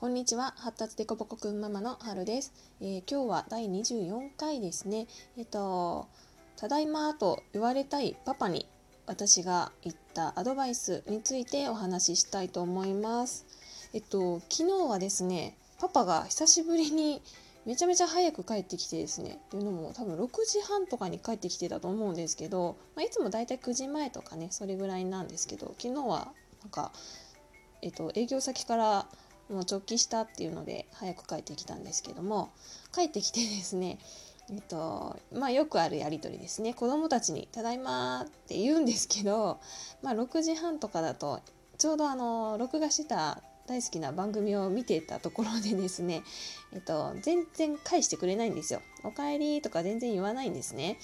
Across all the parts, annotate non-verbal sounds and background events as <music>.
こんにちは。発達デコボコくんママのはるです、えー今日は第24回ですね。えっとただいまと言われたいパパに私が言ったアドバイスについてお話ししたいと思います。えっと昨日はですねパパが久しぶりにめちゃめちゃ早く帰ってきてですね。っていうのも多分6時半とかに帰ってきてたと思うんですけど、まあ、いつもだいたい9時前とかねそれぐらいなんですけど昨日はなんかえっと営業先からもう直帰したっていうので早く帰ってきたんですけども帰ってきてですねえっとまあよくあるやり取りですね子供たちに「ただいま」って言うんですけど、まあ、6時半とかだとちょうどあの録画してた大好きな番組を見てたところでですね、えっと、全然返してくれないんですよ。おかえりとか全然言わないんですね。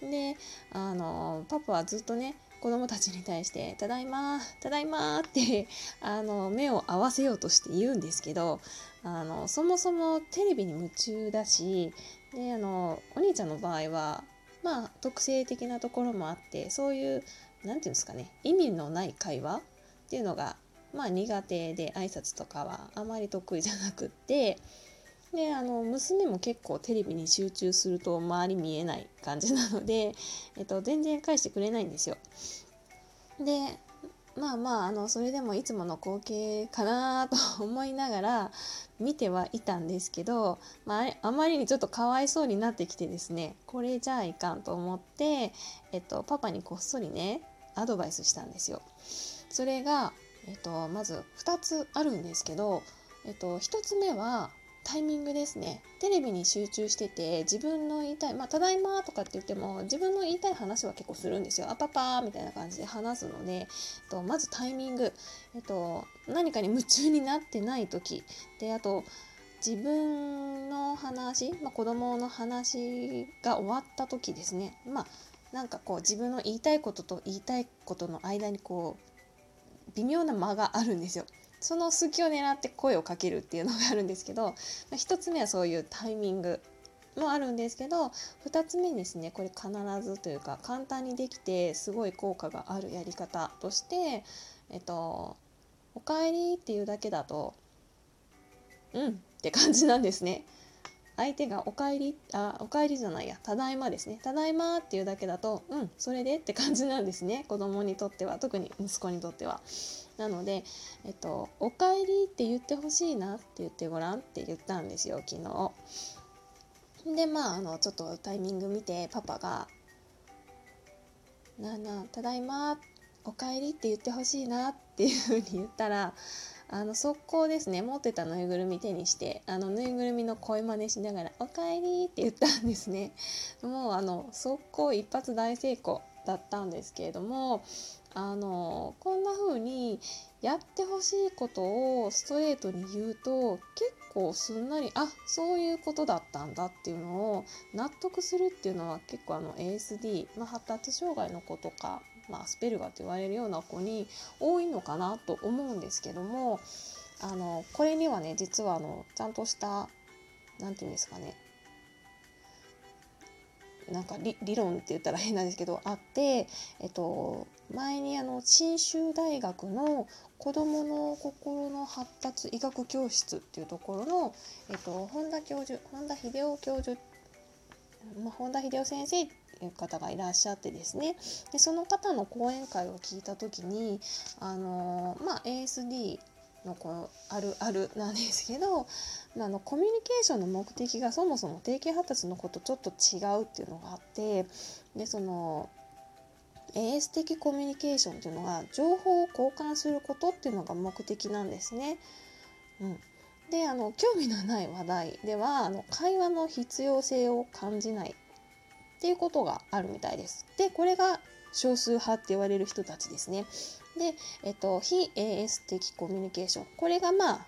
であのパパはずっとね子供たちに対して「ただいまただいま」ってあの目を合わせようとして言うんですけどあのそもそもテレビに夢中だしであのお兄ちゃんの場合はまあ特性的なところもあってそういう何て言うんですかね意味のない会話っていうのがまあ苦手で挨拶とかはあまり得意じゃなくってであの娘も結構テレビに集中すると周り見えない感じなので、<laughs> えっと、全然返してくれないんですよ。でまあまああのそれでもいつもの光景かなと思いながら見てはいたんですけど、まあ、あまりにちょっとかわいそうになってきてですねこれじゃあいかんと思って、えっと、パパにこっそりねアドバイスしたんですよ。それが、えっと、まず2つあるんですけど、えっと、1つ目はタイミングですね。テレビに集中してて自分の言いたい「まあ、ただいま」とかって言っても自分の言いたい話は結構するんですよ「あパパ」みたいな感じで話すので、えっと、まずタイミング、えっと、何かに夢中になってない時。であと自分の話、まあ、子供の話が終わった時ですね。まあなんかこう自分の言いたいことと言いたいことの間にこう微妙な間があるんですよ。その隙を狙って声をかけるっていうのがあるんですけど、1つ目はそういうタイミングもあるんですけど2つ目ですねこれ必ずというか簡単にできてすごい効果があるやり方として「えっと、おかえり」っていうだけだと「うん」って感じなんですね。相手が「おかえり」あ「おかえり」じゃないや「ただいま」ですね「ただいま」っていうだけだと「うんそれで?」って感じなんですね子供にとっては特に息子にとっては。なので、えっと「おかえり」って言ってほしいなって言ってごらんって言ったんですよ昨日。でまああのちょっとタイミング見てパパが「なあなあただいまおかえり」って言ってほしいなっていうふうに言ったらあの速攻ですね持ってたぬいぐるみ手にしてあのぬいぐるみの声真似しながら「おかえり」って言ったんですね。もうあの速攻一発大成功だったんですけれどもあのこんな風にやってほしいことをストレートに言うと結構すんなりあそういうことだったんだっていうのを納得するっていうのは結構あの ASD、まあ、発達障害の子とか、まあ、スペルガーと言われるような子に多いのかなと思うんですけどもあのこれにはね実はあのちゃんとした何て言うんですかねなんか理論って言ったら変なんですけどあって、えっと、前にあの信州大学の子どもの心の発達医学教室っていうところの、えっと、本田教授本田秀夫教授、まあ、本田秀夫先生っていう方がいらっしゃってですね。でその方の講演会を聞いた時にあの、まあ、ASD のこのあるあるなんですけど、まあ、あのコミュニケーションの目的がそもそも定型発達のことちょっと違うっていうのがあってでその AS 的コミュニケーションっていうのが情報を交換することっていうのが目的なんですね。うん、であの興味のない話題ではあの会話の必要性を感じないっていうことがあるみたいです。でこれが少数派って言われる人たちですね。で、えっと、非 AS 的コミュニケーションこれがまあ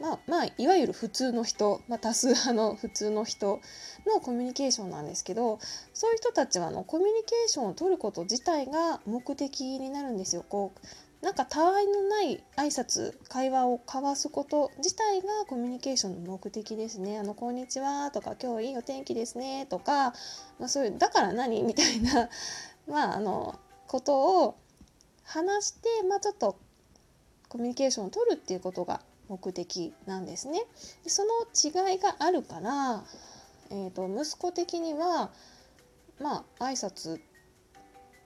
まあまあいわゆる普通の人、まあ、多数派の普通の人のコミュニケーションなんですけどそういう人たちはあのコミュニケーションを取ること自体が目的になるんですよ。こうなんかたわいのない挨拶会話を交わすこと自体がコミュニケーションの目的ですね。あのこんにちはとか今日いいお天気ですねとか、まあ、そういうだから何？みたいなまああのことを話して、まあ、ちょっとコミュニケーションを取るっていうことが目的なんですね。でその違いがあるから、えーと、息子的にはまあ挨拶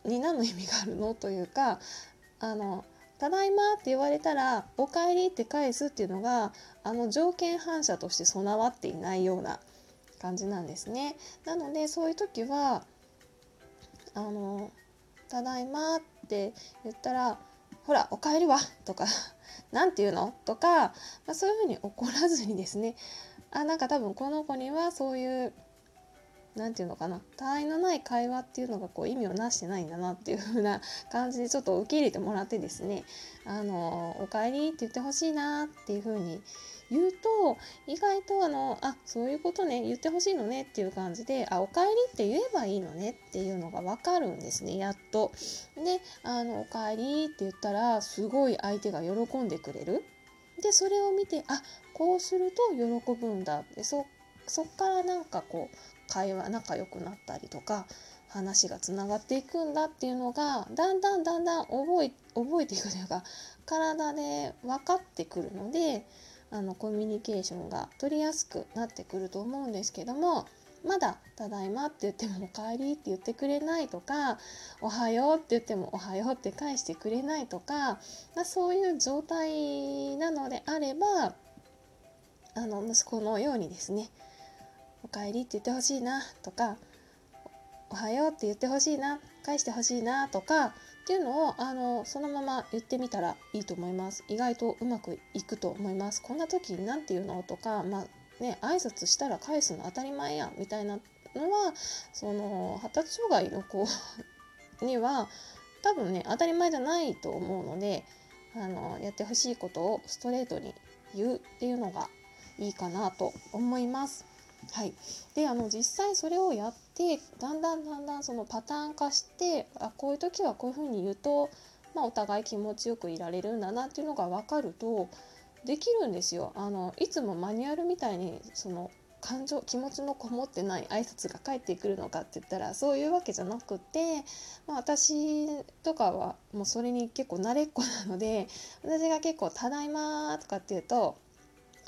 に何の意味があるのというかあのただいまって言われたらおかえりって返すっていうのがあの条件反射として備わっていないような感じなんですね。なのでそういう時はあのただいまってって言ったらほらおかえりは？とか <laughs> 何て言うの？とか、まあ、そういうふうに怒らずにですね。あなんか多分この子にはそういう何て言うのかな他愛のない会話っていうのがこう意味をなしてないんだなっていう風な感じでちょっと受け入れてもらってですね「あのおかえり」って言ってほしいなっていう風に言うと意外とあのあそういうことね言ってほしいのねっていう感じであおかえりって言えばいいのねっていうのが分かるんですねやっと。であのおかえりって言ったらすごい相手が喜んでくれる。でそれを見てあこうすると喜ぶんだってそそっからなんかこう会話仲良くなったりとか話がつながっていくんだっていうのがだんだんだんだん覚え覚えていくというか体で分かってくるのであのコミュニケーションが取りやすくなってくると思うんですけどもまだ「ただいま」って言っても「おかえり」って言ってくれないとか「おはよう」って言っても「おはよう」って返してくれないとか、まあ、そういう状態なのであればあの息子のようにですね「おかえり」って言ってほしいなとか「おはよう」って言ってほしいな返してほしいなとかっていうのをあのそのまま言ってみたらいいと思います。意外とうまくいくと思いますこんな時に何て言うの？とかまあね挨拶したら返すの当たり前やみたいなのはその発達障害の子 <laughs> には多分ね当たり前じゃないと思うのであのやってほしいことをストレートに言うっていうのがいいかなと思います。はい、であの実際それをやってだんだんだんだんそのパターン化してあこういう時はこういうふうに言うと、まあ、お互い気持ちよくいられるんだなっていうのが分かるとできるんですよ。あのいつもマニュアルみたいにその感情気持ちのこもってない挨拶が返ってくるのかって言ったらそういうわけじゃなくて、まあ、私とかはもうそれに結構慣れっこなので私が結構「ただいま」とかって言うと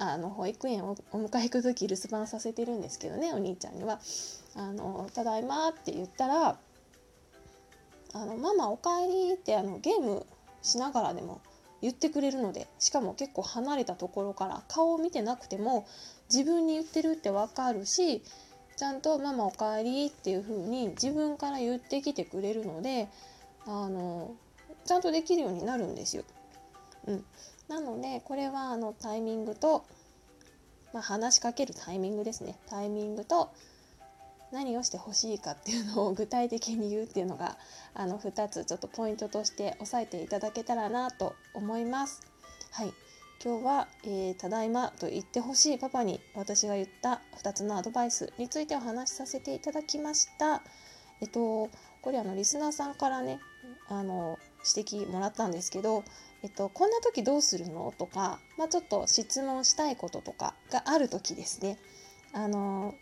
あの保育園をお迎え行く時留守番させてるんですけどねお兄ちゃんには「あのただいま」って言ったら「あのママおかえり」ってあのゲームしながらでも言ってくれるのでしかも結構離れたところから顔を見てなくても自分に言ってるって分かるしちゃんと「ママおかえり」っていう風に自分から言ってきてくれるのであのちゃんとできるようになるんですよ。うん、なのでこれはあのタイミングと、まあ、話しかけるタイミングですねタイミングと何をしてほしいかっていうのを具体的に言うっていうのがあの2つちょっとポイントとして押さえていただけたらなと思います。はい今日は、えー、ただいまと言ってほしいパパに私が言った2つのアドバイスについてお話しさせていただきました。えっと、これあのリスナーさんからねあの指摘もらったんですけどえっと、こんな時どうするの？とか、まあ、ちょっと質問したいこととかがある時ですねあの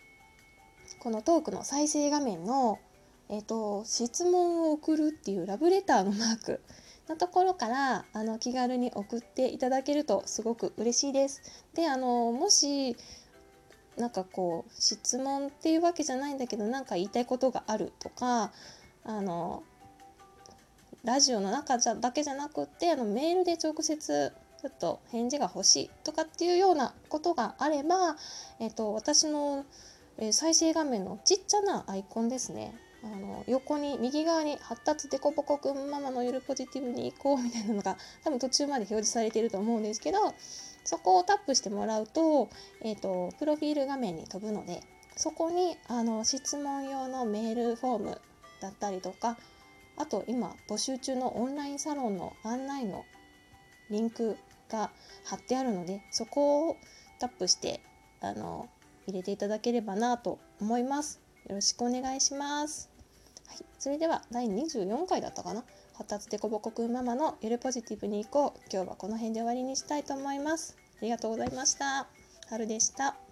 このトークの再生画面の、えっと、質問を送るっていうラブレターのマーク <laughs> のところからあの気軽に送っていただけるとすごく嬉しいです。であのもしなんかこう質問っていうわけじゃないんだけど何か言いたいことがあるとかあのラジオの中じゃだけじゃなくってあのメールで直接ちょっと返事が欲しいとかっていうようなことがあれば、えっと、私のえ再生画面のちっちゃなアイコンですね。あの横に右側に「発達デコボコくんママの夜ポジティブに行こう」みたいなのが多分途中まで表示されていると思うんですけどそこをタップしてもらうと,、えーと、プロフィール画面に飛ぶのでそこにあの質問用のメールフォームだったりとかあと今募集中のオンラインサロンの案内のリンクが貼ってあるのでそこをタップしてあの入れていただければなと思います。よろしくお願いします。はい、それでは第24回だったかな？発達でこぼこくんママのゆるポジティブに行こう今日はこの辺で終わりにしたいと思います。ありがとうございました。春でした。